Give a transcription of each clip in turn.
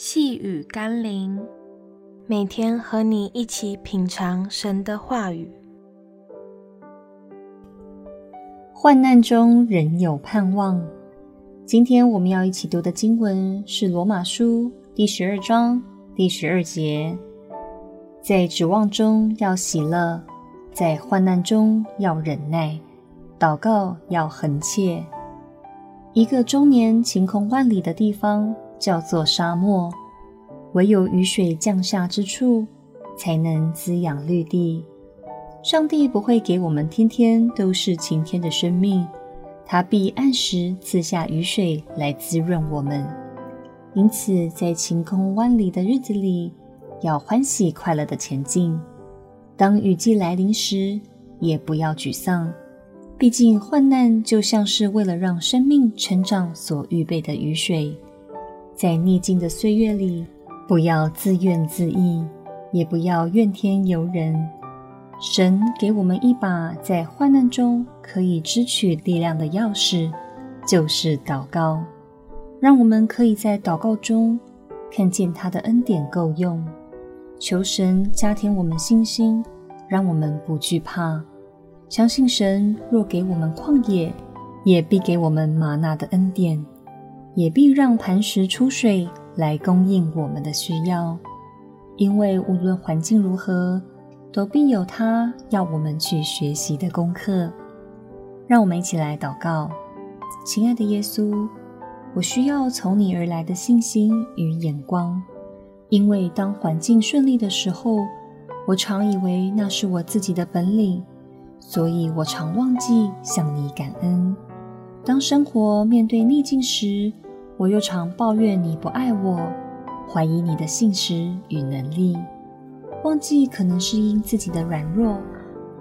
细雨甘霖，每天和你一起品尝神的话语。患难中仍有盼望。今天我们要一起读的经文是罗马书第十二章第十二节：在指望中要喜乐，在患难中要忍耐，祷告要恒切。一个终年晴空万里的地方，叫做沙漠，唯有雨水降下之处，才能滋养绿地。上帝不会给我们天天都是晴天的生命，他必按时赐下雨水来滋润我们。因此，在晴空万里的日子里，要欢喜快乐的前进。当雨季来临时，也不要沮丧，毕竟患难就像是为了让生命成长所预备的雨水。在逆境的岁月里，不要自怨自艾，也不要怨天尤人。神给我们一把在患难中可以支取力量的钥匙，就是祷告。让我们可以在祷告中看见他的恩典够用，求神加添我们信心，让我们不惧怕。相信神若给我们旷野，也必给我们吗哪的恩典。也必让磐石出水来供应我们的需要，因为无论环境如何，都必有他要我们去学习的功课。让我们一起来祷告，亲爱的耶稣，我需要从你而来的信心与眼光，因为当环境顺利的时候，我常以为那是我自己的本领，所以我常忘记向你感恩。当生活面对逆境时，我又常抱怨你不爱我，怀疑你的信实与能力，忘记可能是因自己的软弱，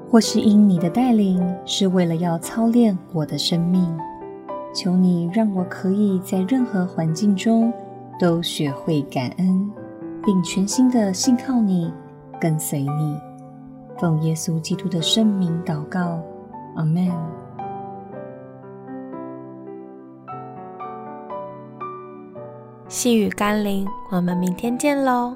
或是因你的带领是为了要操练我的生命。求你让我可以在任何环境中都学会感恩，并全心的信靠你，跟随你。奉耶稣基督的圣名祷告，细雨甘霖，我们明天见喽。